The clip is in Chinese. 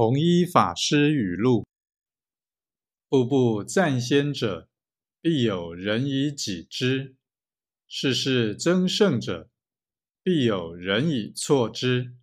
弘一法师语录：步步赞先者，必有人以己之；事事争胜者，必有人以挫之。